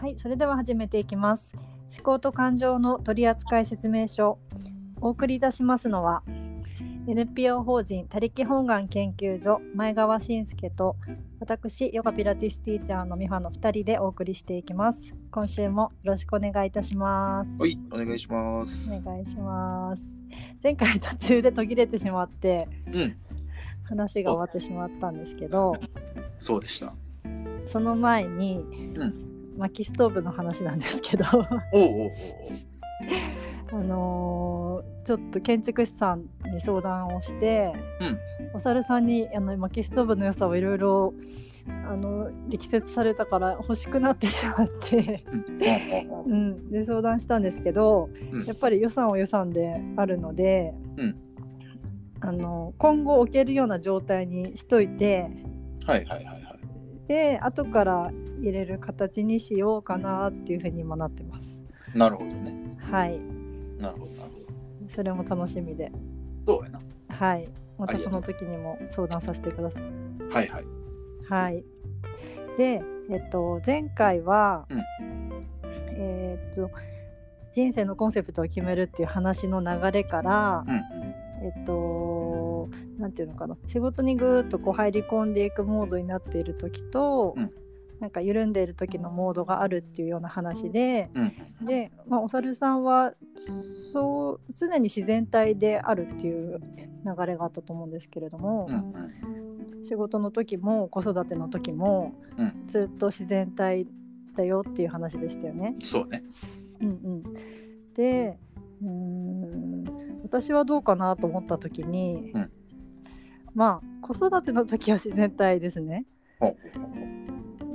はい、それでは始めていきます。思考と感情の取扱説明書。お送りいたしますのは NPO 法人他力本願研究所前川信介と私ヨガピラティスティーチャーの美穂の2人でお送りしていきます。今週もよろしくお願いいたします。はい、お願いします。お願いします。前回途中で途切れてしまってうん、話が終わってしまったんですけど、そうでした。その前に、うん薪ストーブの話なんですけど。あのーちょっと建築士さんに相談をして、お猿さんにあの薪ストーブの良さをいろいろあの力説されたから欲しくなってしまって、うん。で相談したんですけど、うん。やっぱり予算は予算であるので、うん。あの今後置けるような状態にしといてはいはいはいはい。で後から入れる形にしようかなっていうふうに今なってます。なるほどね。はい、なるほどなるほそれも楽しみで。ど。そうやな。はい。またそうの時にも相談させてください。はいはい。はい。で、えっと、前回は、うんえーっと、人生のコンセプトを決めるっていう話の流れから、うんえっと、なんていうのかな、仕事にぐーっとこう入り込んでいくモードになっている時と、うんなんか緩んでいる時のモードがあるっていうような話で、うんうん。で、まあ、お猿さんはそう常に自然体であるっていう流れがあったと思うんですけれども、うんうん仕事の時も子育ての時も、うんずっと自然体だよっていう話でしたよね。そうね。うんうん、でうーん私はどうかなと思った時に、うんまあ子育ての時は自然体ですね。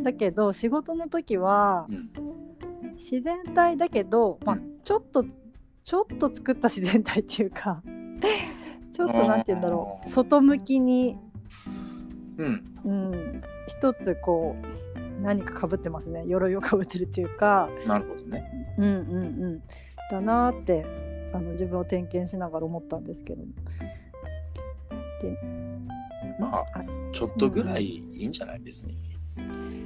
だけど仕事の時はうん。自然体だけど、まあう、ちょっとちょっと作った自然体っていうか ちょっとなんて言うんだろう外向きに、うん。うん、一つこう何かかぶってますね。鎧をかぶってるっていうか。なるほどね。うんうんうん。だなーってあの自分を点検しながら思ったんですけど。でまあ、あちょっとぐらいいいんじゃない？別に。うんす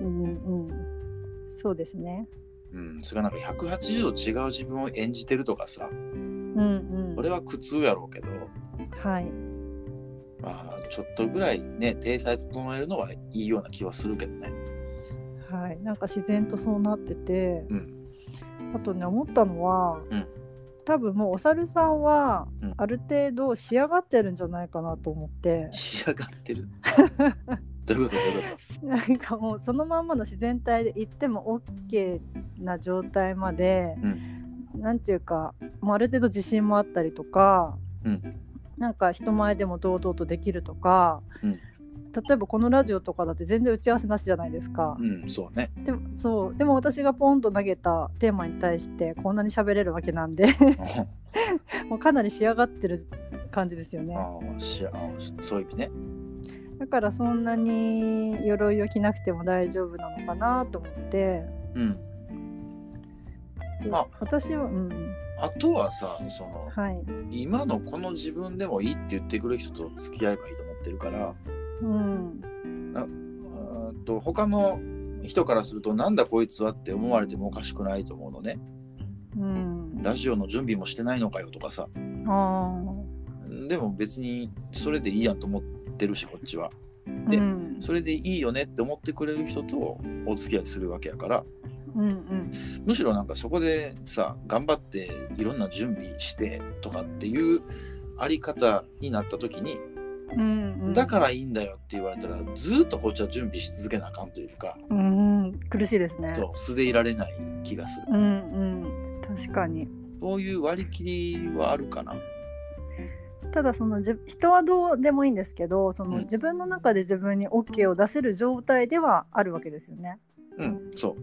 うんうん。そうですね。うん。それがなんか180度違う自分を演じてるとかさ、うんうん。それは苦痛やろうけど、はい。まあ、ちょっとぐらいね、体裁整えるのはいいような気はするけどね。はい。なんか自然とそうなってて、うん。あとね思ったのは、うん。多分もうお猿さんはうん。ある程度仕上がってるんじゃないかなと思って、仕上がってる？なんかもうそのまんまの自然体で行っても OK な状態まで、なんていうかもうある程度自信もあったりとか、うんなんか人前でも堂々とできるとか、うん例えばこのラジオとかだって全然打ち合わせなしじゃないですか。とうん、そうね。でもそうでも私がポンと投げたテーマに対してこんなに喋れるわけなんで もうかなり仕上がってる感じですよね。ああしああそういう意味ね。だからそんなに鎧を着なくても大丈夫なのかなと思って。うん。であ。私はうん。あとはさ、その、はい。今のこの自分でもいいって言ってくる人と付き合えばいいと思ってるから、うん。と他の人からすると、なんだこいつはって思われてもおかしくないと思うのね。うん。ラジオの準備もしてないのかよとかさ。あでも別にそれでいいやんと思ってるし、こっちは。ーでうん。それでいいよねって思ってくれる人とお付き合いするわけやから、うんうん。むしろなんかそこでさ頑張っていろんな準備してとかっていうあり方になった時に、うんうん。だからいいんだよって言われたらずーっとこっちは準備し続けなあかんというか、うん。苦しいですね。そう素でいられない気がする、うんうん。確かに。そういう割り切りはあるかなただそのじ人はどうでもいいんですけどそのうん自分の中で自分に OK を出せる状態ではあるわけですよね。うんそう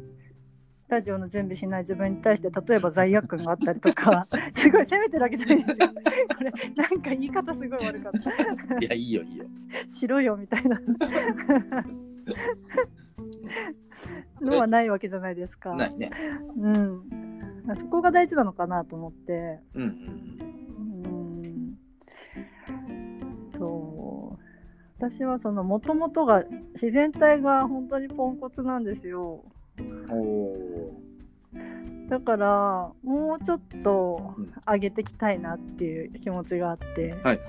ラジオの準備しない自分に対して例えば罪悪感があったりとか すごい責めてるわけじゃないですよ。これなんか言い方すごい悪かった。いやいいよいいよしろよみたいなのはないわけじゃないですか。ないねうん、そこが大事なのかなと思って。うんうんうんそう。私はそのもともとが自然体が本当にポンコツなんですよ。だからもうちょっとうん。上げてきたいなっていう気持ちがあって、はいはいは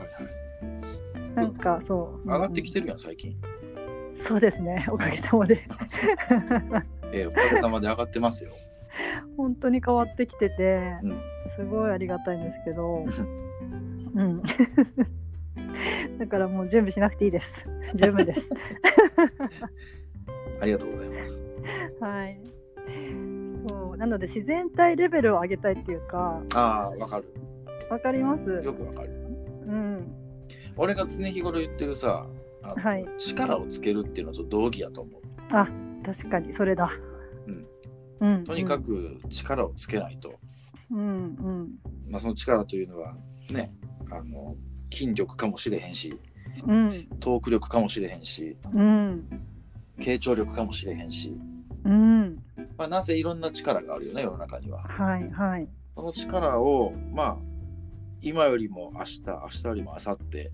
い。なんかそう。上がってきて、てるやん最近。うんそうですね。おかげさまで。えーおかげさまで上がってますよ。本当に変わってきてて、うん。すごいありがたいんですけど。うん だからもう準備しなくていいです。十分です。ありがとうございます。はい。そう。なので自然体レベルを上げたいっていうかああわかる。わかります？よくわかる。うん。俺が常日頃言ってるさはい。力をつけるっていうのと同義やと思う。あ確かにそれだ。うんうん。とにかく力をつけないと、うんうん。まあ、その力というのはねあの筋力かもしれへんしうん。トーク力かもしれへんしうん。傾聴力かもしれへんし、うん。まあ、なぜいろんな力があるよね世の中には。はいはい。その力をまあ今よりも明日明日よりも明後日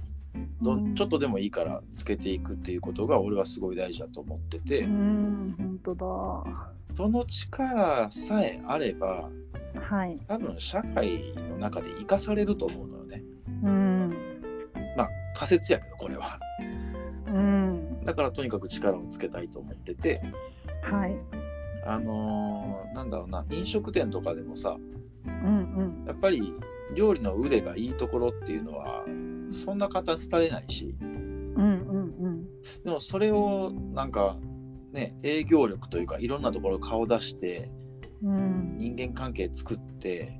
どちょっとでもいいからつけていくっていうことが俺はすごい大事だと思ってて、うん本当だ。その力さえあればはい。多分社会の中で生かされると思うのよね。うんまあ仮説やけどこれは。うん。だからとにかく力をつけたいと思ってて。はい。あのーなんだろうな飲食店とかでもさうんやっぱり料理の腕がいいところっていうのはそんな方廃れないし。うんうんうん。でもそれをなんかね営業力というかいろんなところ顔出してうん。人間関係作って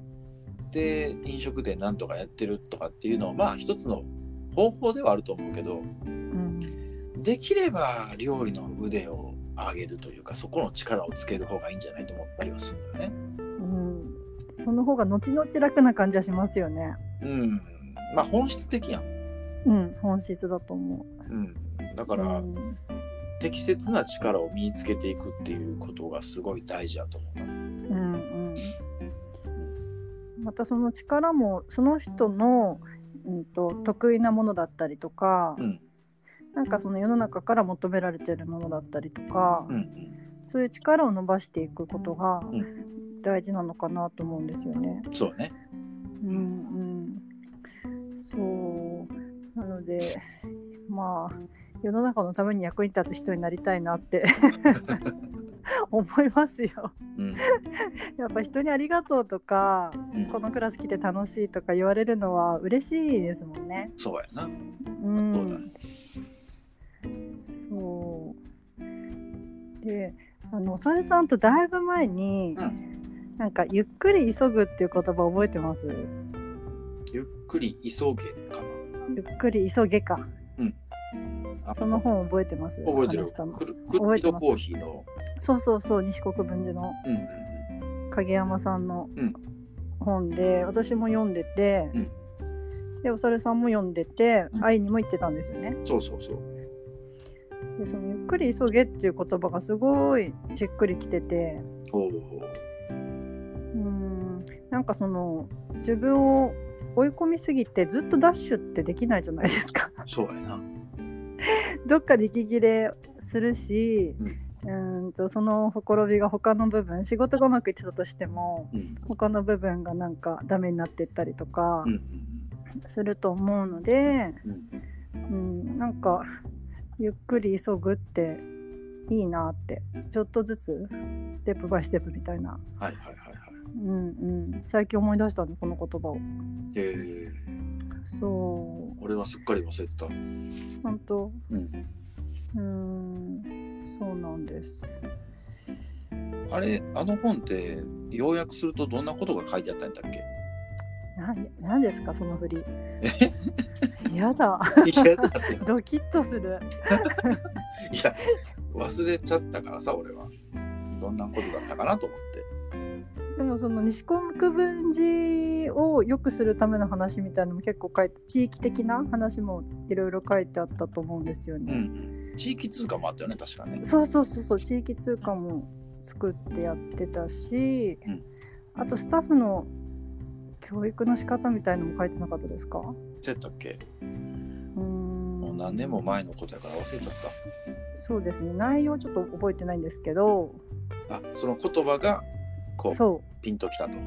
で飲食店なんとかやってるとかっていうのはまあ一つの方法ではあると思うけどうん。できれば料理の腕を上げるというかそこの力をつける方がいいんじゃないと思ったりはするんだよね。うん。その方が後々楽な感じはしますよね。うん、まあ本質的やん。うん本質だと思う。ん、だうから、うん適切な力を身につけていくっていうことがすごい大事だと思うな。うんうん。またその力もその人の、うん、と得意なものだったりとか、うん。なんかその世の中から求められてるものだったりとか、うんそういう力を伸ばしていくことがう大事なのかなと思うんですよね。うん、そうね。うんうん、そう。なのでまあ世の中のために役に立つ人になりたいなって 思いますよ。うん やっぱ人にありがとうとか、うんこのクラス来て楽しいとか言われるのは嬉しいですもんね。そうやな。うん、そうであのおさるさんとだいぶ前に、うんなんかゆっくり急ぐっていう言葉覚えてます？ゆっくり急げかゆっくり急げかな。その本覚えてます？覚えてる。話したのクルクッドコーヒーの。そうそうそう西国分寺のうん影山さんのうん本で、私も読んでて、でおさるさんも読んでてうん会いにも行ってたんですよね。そうそうそう。でそのゆっくり急げっていう言葉がすごいしっくりきてて。うんなんかその自分を追い込みすぎてずっとダッシュってできないじゃないですか。そうやな。どっかで息切れするし、うん。とそのほころびが他の部分仕事がうまくいってたとしてもうん。他の部分がなんかダメになってったりとかうんすると思うので、うんうん、なんかゆっくり急ぐっていいなってちょっとずつステップバイステップみたいな、はいはいはいはい。うんうん、最近思い出したのこの言葉を。え。ー、そう。俺はすっかり忘れてた。本当？うん。うんそうなんです。あれ、あの本って要約するとどんなことが書いてあったんだっけ？な何ですかその振り。やだ。いやだドキッとする。いや、忘れちゃったからさ、俺は。どんなことだったかなと思って。でもその西国分寺を良くするための話みたいなのも結構書いて地域的な話もいろいろ書いてあったと思うんですよね。うん。地域通貨もあったよね、確かね。そうそうそうそう地域通貨も作ってやってたし、うんあとスタッフの教育の仕方みたいのも書いてなかったですか？そうやったっけ？うーんもう何年も前のことやから忘れちゃっそうですね内容ちょっと覚えてないんですけどた。あその言葉がこうそピンときたと。う、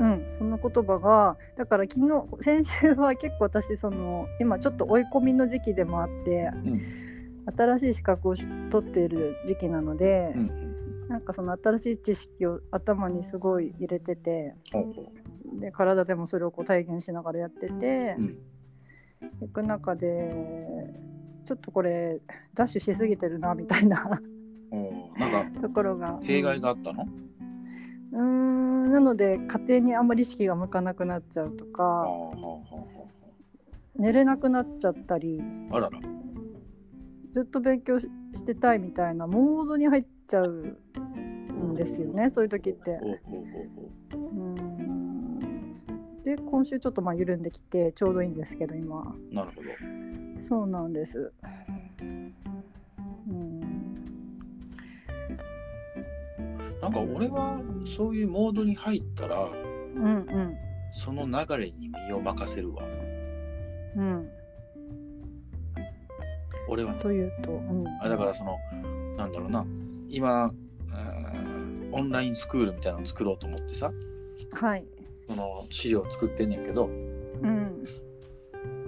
うん、その言葉がだから昨日先週は結構私その今ちょっと追い込みの時期でもあってうん。新しい資格を取っている時期なので、うんなんかその新しい知識を頭にすごい入れててほうほで体でもそれをこう体現しながらやっててう。うん。行く中でちょっとこれダッシュしすぎてるなみたいな。なんか ところが。弊害があったの、うーんなので家庭にあんまり意識が向かなくなっちゃうとか寝れなくなっちゃったりあらら。ずっと勉強ししてたいみたいなモードに入っちゃうんですよねそういう時って。で今週ちょっとまあ緩んできてちょうどいいんですけど今なるほど。そうなんです。うんなんか俺はそういうモードに入ったらうんうん。その流れに身を任せるわ。うん。俺はね。というと、うん、あだからそのなんだろうな。今えーオンラインスクールみたいなの作ろうと思ってさ。はい、その資料を作ってんねんけどうん。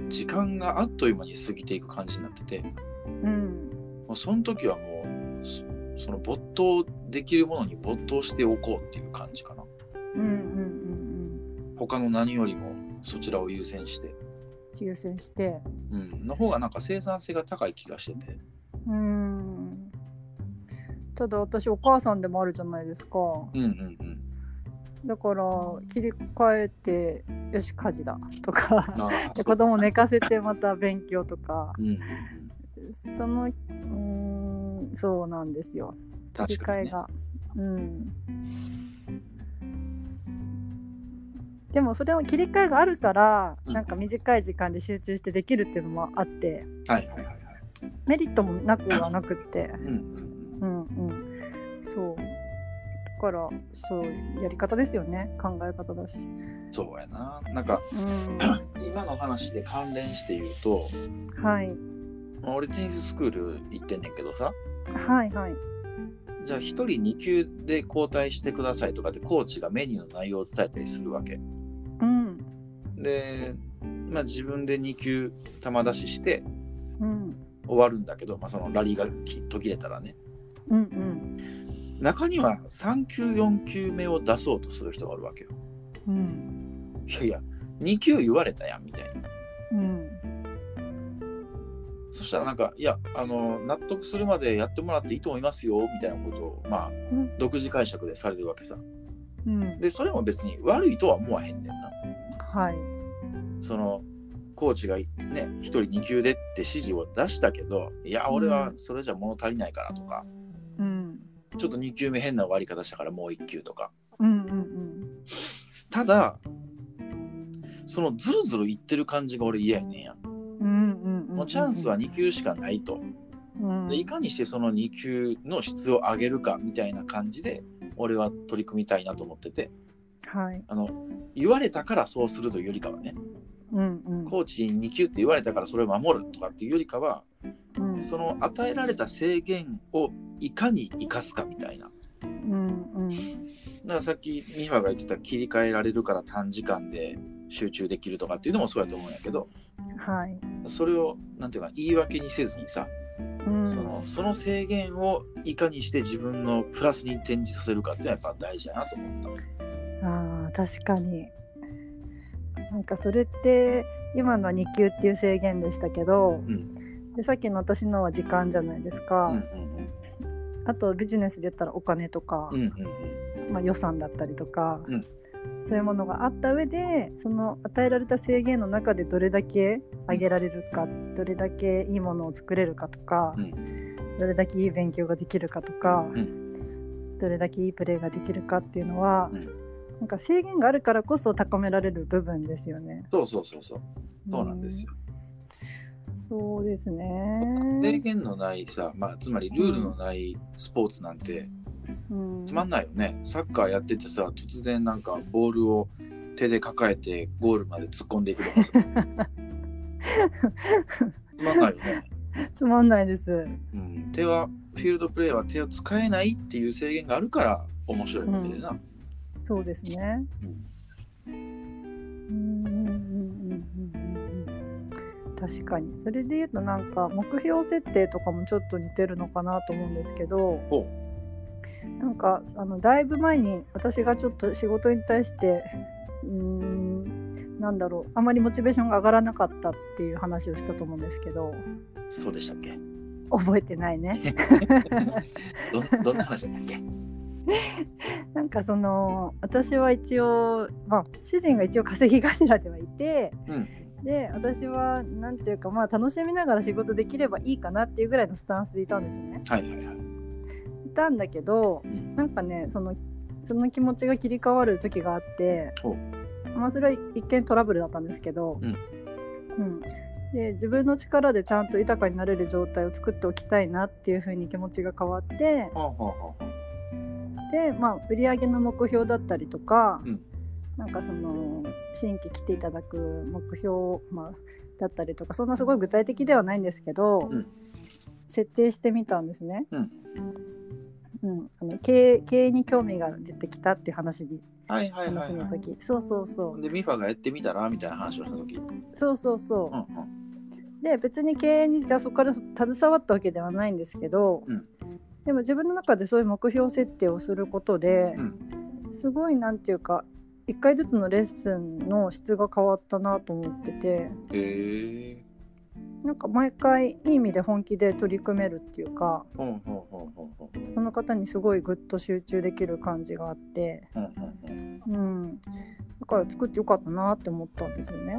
時間があっという間に過ぎていく感じになってて。うん。もうその時はもうそその没頭できるものに没頭しておこうっていう感じかな。うんうんうん他の何よりもそちらを優先して、うん優先して。うん、の方がなんか生産性が高い気がしてて。うん。ただ私お母さんでもあるじゃないですか。うんうんうん。だから切り替えてよし家事だ。とか。で 子供寝かせてまた勉強とか。うんうんうん。そのうーんそうなんですよ切り替えが、うん。でもそれの切り替えがあるから、うん。なんか短い時間で集中してできるっていうのもあって。はいはいはいはい。メリットもなくはなくって。うんうんうん。うんそう。だからそうやり方ですよね。考え方だし。うんそうやな。なんかうん。今の話で関連して言うとはい。まあ俺テニススクール行ってんねんけどさ。はいはいじゃあ1人2級で交代してくださいとかってコーチがメニューの内容を伝えたりするわけ。うん。で、まあ、自分で2級球出ししてうん。終わるんだけど、まあ、そのラリーがき途切れたらね。うんうん。中には3級4級目を出そうとする人がおるわけよ。うん。いやいや2級言われたやんみたいな。うんそしたらなんかいやあの納得するまでやってもらっていいと思いますよみたいなことをまあうん。独自解釈でされるわけさ。うん。でそれも別に悪いとは思わへんねんな。はい。そのコーチがね1人2級でって指示を出したけどいや俺はそれじゃ物足りないからとか、うん。ちょっと2級目変な終わり方したからもう1級とか。うんうんただそのズルズルいってる感じが俺嫌やねんや、うんうんうんうんもうチャンスは2級しかないと。うん。でいかにしてその2級の質を上げるかみたいな感じで俺は取り組みたいなと思ってて。はい。あの言われたからそうするというよりかはね。うんうん。コーチに2級って言われたからそれを守るとかっていうよりかはうん。その与えられた制限をいかに生かすかみたいな。うんうん。だからさっきミファが言ってた切り替えられるから短時間で集中できるとかっていうのもそうやと思うんやけどはい。それをなんていうか言い訳にせずにさ、うん。そのその制限をいかにして自分のプラスに転じさせるかっていうのはやっぱ大事やなと思った。あー確かに。なんかそれって今の2級っていう制限でしたけど、うん。でさっきの私のは時間じゃないですか、うん。あとビジネスで言ったらお金とか、うんうんうん。まあ、予算だったりとか、うんそういうものがあった上でその与えられた制限の中でどれだけ上げられるか、どれだけいいものを作れるかとか、うんどれだけいい勉強ができるかとか、うどれだけいいプレーができるかっていうのは、うんなんか制限があるからこそ高められる部分ですよね。そうそうそうそうそうなんですよ。うんそうですね。制限のないさ、まあ、つまりルールのないスポーツなんてうんつまんないよね。サッカーやっててさ突然なんかボールを手で抱えてゴールまで突っ込んでいくとかさ。つまんないよね。つまんないです。うん、手はフィールドプレーは手を使えないっていう制限があるから面白いわけでな。そうですね。うん。うん。うん。うん。うん。うん。うん。確かにそれで言うとなん。か目標設定とかもちょっと似てるのかなと思うん。ですけどほなんかあのだいぶ前に私がちょっと仕事に対してうーんなんだろうあまりモチベーションが上がらなかったっていう話をしたと思うんですけどうそうでしたっけ？覚えてないね。どどんな話だったっけ？なんかその私は一応、まあ、主人が一応稼ぎ頭ではいてうんで私はなんていうかまあ楽しみながら仕事できればいいかなっていうぐらいのスタンスでいたんですよね。はいはいはい。いたんだけどうん。なんかねそのその気持ちが切り替わる時があってほまあそれは一見トラブルだったんですけど、うん。うん。で自分の力でちゃんと豊かになれる状態を作っておきたいなっていう風に気持ちが変わって。で、まあ、売上の目標だったりとか、うん。なんかその新規来ていただく目標、まあ、だったりとかそんなすごい具体的ではないんですけど、うん。設定してみたんですね。うんうん、あの経営経営に興味が出てきたっていう話にはいはいはい、話のは時、そうそうそい。で、ミファがやってみたらみたいな話をしたとき。うそうそうそううんうん。で別に経営にじゃあそこから携わったわけではないんですけど、うんでも自分の中でそういう目標設定をすることで、うんすごいなんていうか1回ずつのレッスンの質が変わったなと思っててへえ。なんか毎回いい意味で本気で取り組めるっていうか。その方にすごいぐっと集中できる感じがあって、うん、だから作ってよかったなって思ったんですよね。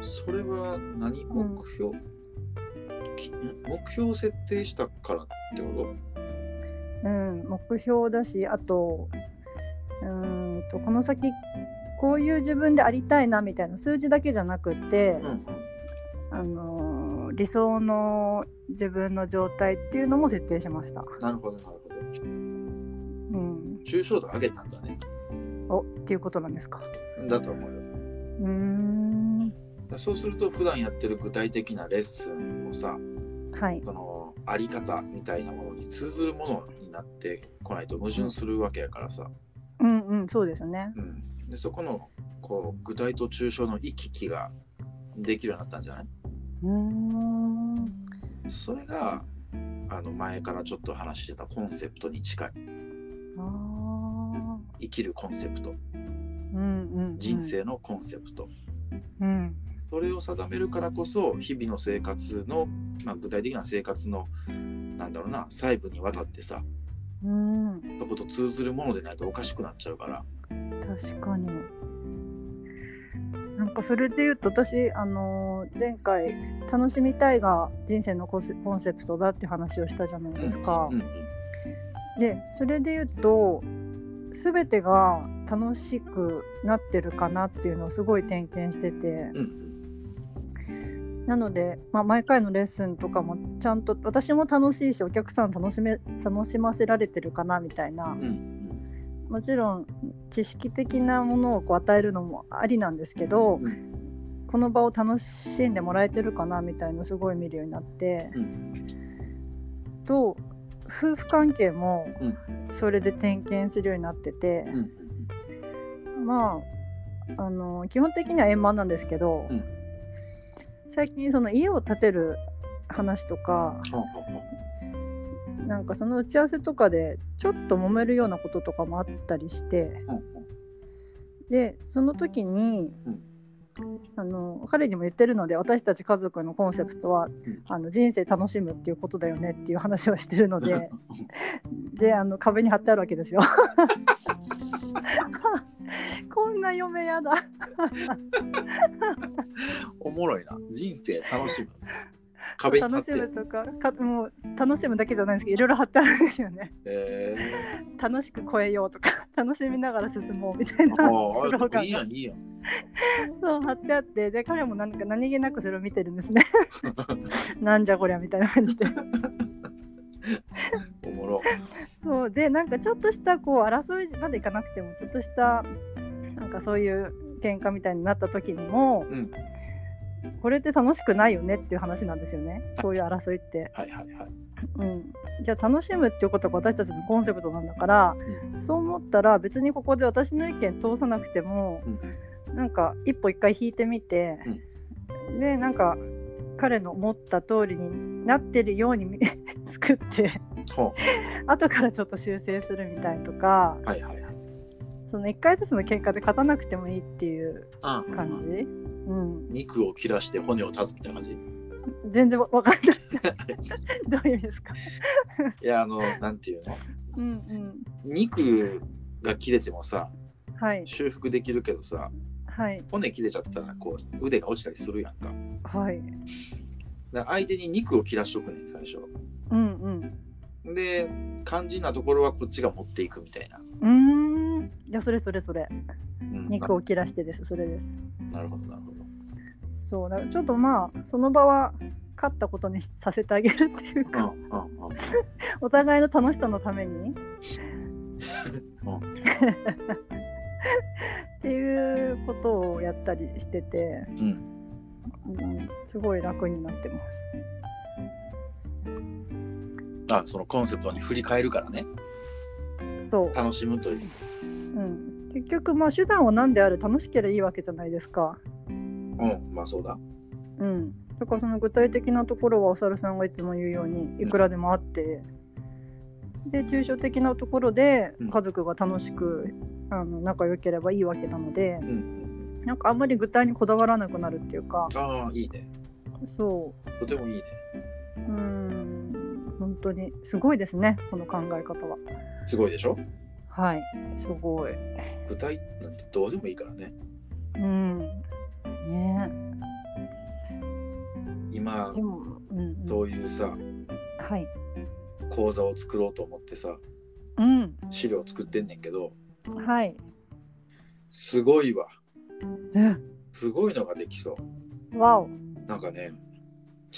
それは何目標、き目標設定したからってこうん、目標だしあとうーんとこの先こういう自分でありたいなみたいな数字だけじゃなくて、と、うん。あのー理想の自分の状態っていうのも設定しました。なるほどなるほど。うん、抽象度上げたんだね。おっていうことなんですか。だと思うよ。うーんそうすると普段やってる具体的なレッスンをさはいそのあり方みたいなものに通ずるものになってこないと矛盾するわけやからさ、うんうんそうですね。うん、でそこのこう具体と抽象の行き来ができるようになったんじゃない？うーん。それがあの前からちょっと話してたコンセプトに近い。生きるコンセプト。うんうんうん。人生のコンセプト、うん。それを定めるからこそ日々の生活の、まあ、具体的な生活のなんだろうな細部にわたってさうん。そこと通ずるものでないとおかしくなっちゃうから。確かに。なんかそれで言うと私、あのー前回「楽しみたい」が人生のコンセコンセプトだって話をしたじゃないですか。うんうんでそれで言うと全てが楽しくなってるかなっていうのをすごい点検してて。なので、まあ、毎回のレッスンとかもちゃんと私も楽しいしお客さん楽しめ楽しませられてるかなみたいな。うんうん。もちろん知識的なものをこう与えるのもありなんですけど、うこの場を楽しんでもらえてるかなみたいのすごい見るようになって、うん。と夫婦関係もうん。それで点検するようになってて、うんまああの基本的には円満なんですけど、うん。最近その家を建てる話とかなんかその打ち合わせとかでちょっと揉めるようなこととかもあったりして。でその時に、うんあの彼にも言ってるので私たち家族のコンセプトは、ん。あの人生楽しむっていうことだよねっていう話をしてるのう でであの壁に貼ってあるわけですよ。こんな嫁やだ。おもろいな。人生楽しむ。壁楽て。しむとかかもう楽しむだけじゃないんですけどいろいろ貼ってあるんですよね。え楽しく超えようとか楽しみながら進もうみたいなー、スローガああいいやいいやん そう貼ってあってで彼もなんか何気なくそれを見てるんですね。なんじゃこりゃみたいな感じで。おもろそうでなんかちょっとしたこう争いまでいかなくてもちょっとしたなんかそういう喧嘩みたいになった時にも、うんこれって楽しくないよねっていう話なんですよねこういう争いって。はいはいはい。うん、じゃあ楽しむっていうことが私たちのコンセプトなんだから、そう思ったら別にここで私の意見通さなくても、なんか一歩一回引いてみて、でなんか彼の思った通りになってるように見 作ってほ後からちょっと修正するみたいとかうはいはいはい。その1回ずつの喧嘩で勝たなくてもいいっていうあ感じ、うん、肉を切らして骨を断つみたいな感じ？全然わわかんない。どういう意味ですか？いや、あの、なんていうの？うんうん。肉が切れてもさ、はい。修復できるけどさ、はい。骨切れちゃったらこう腕が落ちたりするやんか。はい。だから相手に肉を切らしとくねん、最初。うんうん。で、肝心なところはこっちが持っていくみたいな。うーん。いやそれそれそれ。うん肉を切らしてです。それです。なるほど、なるほど。そう。だからちょっとまあその場は勝ったことにしさせてあげるっていううんか、うんうん。お互いの楽しさのために っていうことをやったりしてて、うん。うん、すごい楽になってます。あ、そのコンセプトに振り返るからね。そう、楽しむという。うん、結局まあ手段は何であれ楽しければいいわけじゃないですか。うん、まあそうだ。うん、だからその具体的なところはお猿さんがいつも言うようにいくらでもあって、で抽象的なところでうん家族が楽しく、あの仲良ければいいわけなのでうん。なんかあんまり具体にこだわらなくなるっていうかああ、いいね。そとてもいいね。ううん本当にすごいですねこの考え方は。すごいでしょ？はいすごい。具体なんてどうでもいいからね。うんね今で、も、うんうん、そういうさ、はい。講座を作ろうと思ってさ、うん資料作ってんねんけど、はい。すごいわ。え？すごいのができそう。わお。なんかね、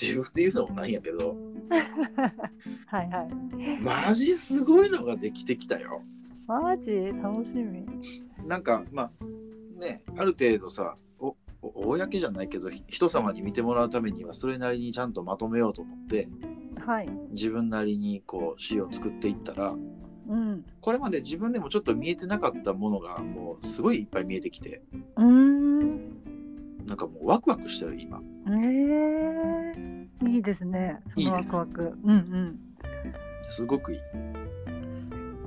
自分で言うのもないんやけど、はいはい。マジすごいのができてきたよ。マジ？楽しみ。なんか、まあ、ね、ある程度さ、おお公じゃないけど、ひ人様に見てもらうためには、それなりにちゃんとまとめようと思って、はい。自分なりにこう資料を作っていったら、うん。これまで自分でもちょっと見えてなかったものがもうすごいいっぱい見えてきて、うーん。なんかもうワクワクしてる今。えー、いいですね。そのワいいですクワク。うんうん。すごくいい。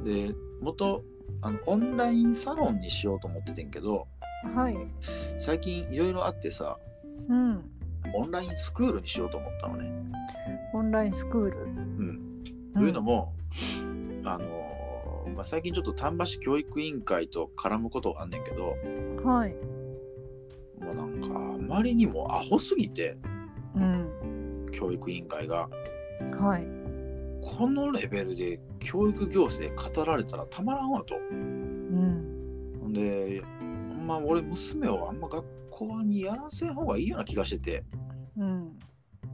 で、元、あの、オンラインサロンにしようと思っててんけど、はい。最近いろいろあってさ、うん。オンラインスクールにしようと思ったのね。オンラインスクール。うん。というのも、あのーまあ、最近ちょっと丹波市教育委員会と絡むことがあんねんけど、うんはい。もうなんかあまりにもアホすぎて、うん。教育委員会が。はい。このレベルで教育行政語られたらたまらんわと。うん。ほんで、ま俺娘をあんま学校にやらせん方がいいような気がしてて、うん。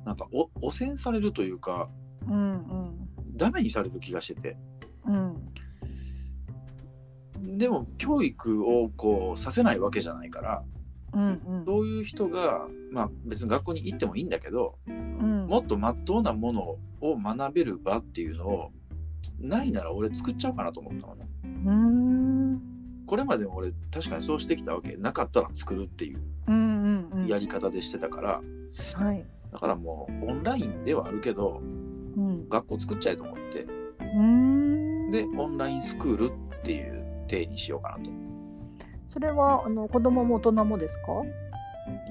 なんかお汚染されるというか、うん。うん。ダメにされる気がしてて。うん。でも教育をこうさせないわけじゃないから、うん。うん。そういう人が、まあ別に学校に行ってもいいんだけど、うん。もっと真っ当なものを学べる場っていうのを、ないなら俺作っちゃおうかなと思ったのね。うーん。これまでも俺確かにそうしてきたわけ。なかったら作るっていううん。うん。やり方でしてたから、はい。だからもうオンラインではあるけど、うん。学校作っちゃえと思って。で、オンラインスクールっていう体にしようかなと。それはあの子供も大人もですか？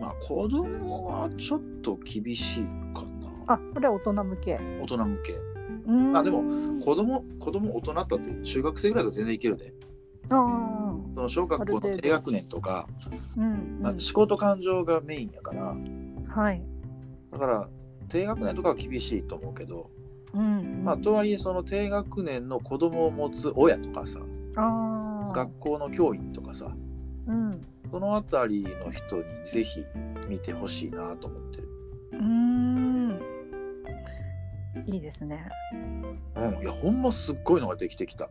まあ子供はちょっと厳しいかな。あ、これは大人向け。大人向け。うーんあでも子供、子供大人だったって中学生ぐらいだと全然いけるで。あその小学校の低学年とか、あ、うん、うんまあ思考と感情がメインやから、はい。だから低学年とかは厳しいと思うけど、うん、まあとはいえその低学年の子供を持つ親とかさ、ああ、学校の教員とかさ、うん、そのあたりの人にぜひ見てほしいなと思ってる。うーん。いいですね。うん、いやほんますっごいのができてきた。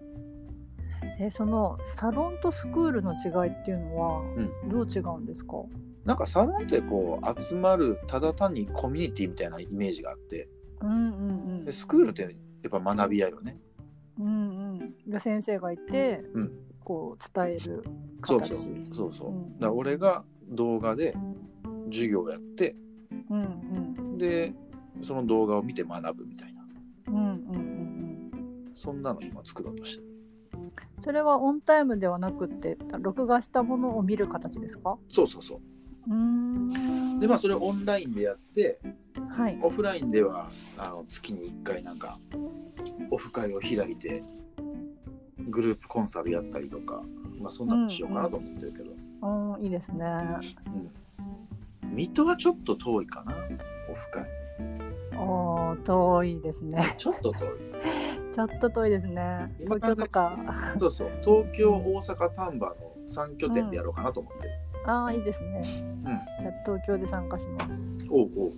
え、そのサロンとスクールの違いっていうのはうどう違うんですか？なんかサロンってこう集まるただ単にコミュニティみたいなイメージがあってうんうんでスクールってやっぱ学びやよね。うんうんうん先生がいて、うんこう伝える形そうそう。そうそう。うん。だ俺が動画で授業をやってうんうん。でその動画を見て学ぶみたいな。うんうんうんうん。そんなの今作ろうとしてる。それはオンタイムではなくて録画したものを見る形ですか？そうそうそう。うーん。でまあそれをオンラインでやってはい。オフラインではあの月に1回なんかオフ会を開いてグループコンサルやったりとか、まあ、そんなのしようかなと思ってるけど、うん。いいですね。うん。水戸はちょっと遠いかなオフ会。おー遠いですね。ちょっと遠い。ちょっと遠いですね。今東京とか。そうそう。東京大阪丹波の3拠点でやろうかなと思ってる、ああいいですね。うん。じゃあ東京で参加します。おうおう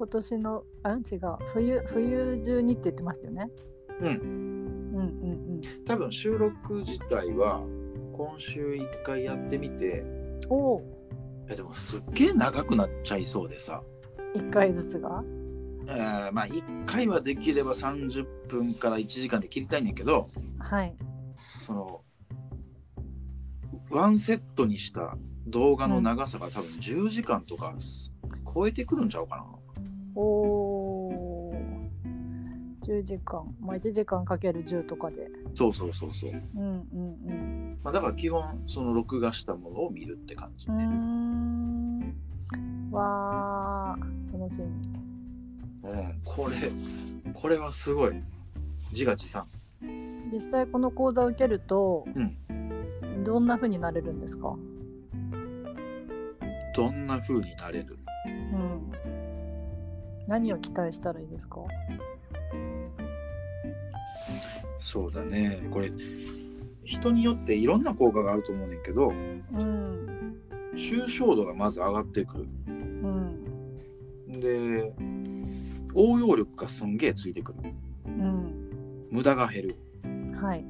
今年のあ違う。冬冬中にって言ってましたよね。うん。うんうん多分収録自体は今週1回やってみて。うんお。おいやでもすっげえ長くなっちゃいそうでさ。1回ずつが？えーまあ1回はできれば30分から1時間で切りたいんだけど。はい。そのワンセットにした動画の長さが多分10時間とかす超えてくるんちゃうかな。おお10時間。まあ1時間かける10とかで。そうそうそうそう。うんうんまあ、だから基本その録画したものを見るって感じうんう。ん。わー。楽しみ。うん、これこれはすごい。自画自賛。実際この講座を受けると、うん。どんな風になれるんですか？どんな風になれる？うん何を期待したらいいですか？そうだね。これ人によっていろんな効果があると思うねんけどうん。抽象度がまず上がってくる。うん。で応用力がすんげえついてくる。うん。無駄が減る。はい。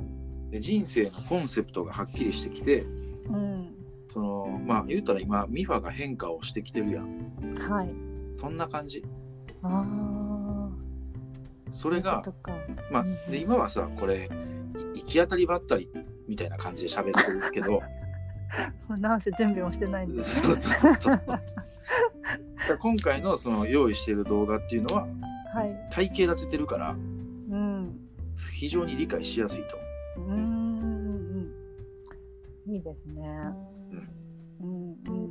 で人生のコンセプトがはっきりしてきてうん。そのまあ言うたら今ミファが変化をしてきてるやん。はい。そんな感じああそれがまあうんで今はさこれい行き当たりばったりみたいな感じで喋ってるけど。なんせ準備もしてないんで、ね、そうそうそうそう。今回のその用意している動画っていうのははい。体系立ててるからうん。非常に理解しやすいと。うん。うんうんいいですね。うん。うん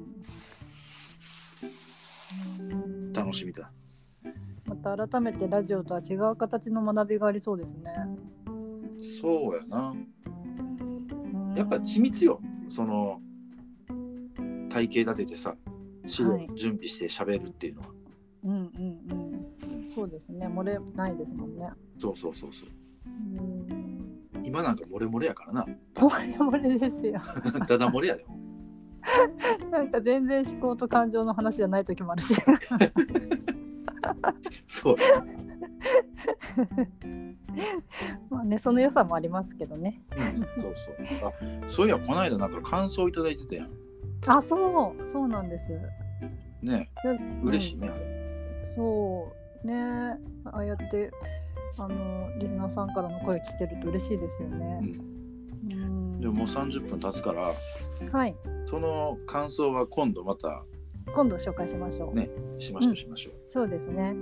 うん。楽しみだ。また改めてラジオとは違う形の学びがありそうですね。そうやな。うん。やっぱ緻密よ。その体系立ててさ資料はい準備して喋るっていうのは、うんうんうん。そうですね。漏れないですもんね。そうそうそうそう。うん。今なんか漏れ漏れやからな。漏れ漏れですよ。ただ漏れやで。も なんか全然思考と感情の話じゃない時もあるし そう。まあねその良さもありますけどね。うん、そうそう。あそういやこの間なんか感想いただいてたやん。あそうそうなんです。ね嬉しいね、あれそうね。ああやってあのリスナーさんからの声聞けると嬉しいですよね。うん。でももう30分経つからはい。その感想は今度また今度紹介しましょう。ねしましょううんしましょう、そうですね。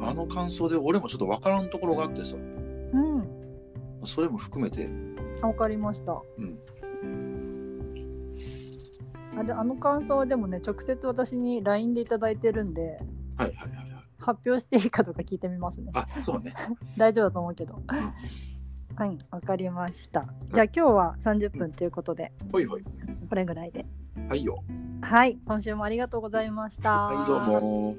あの感想で俺もちょっと分からんところがあってさうん。それも含めてあわかりました。うんあれあの感想はでもね直接私に LINE でいただいてるんではいはいはいはい発表していいかとか聞いてみますね。あそうね 大丈夫だと思うけど。はいわかりました。じゃあ今日は30分ということでほいほいこれぐらいで。はいよはい今週もありがとうございました。はいどうも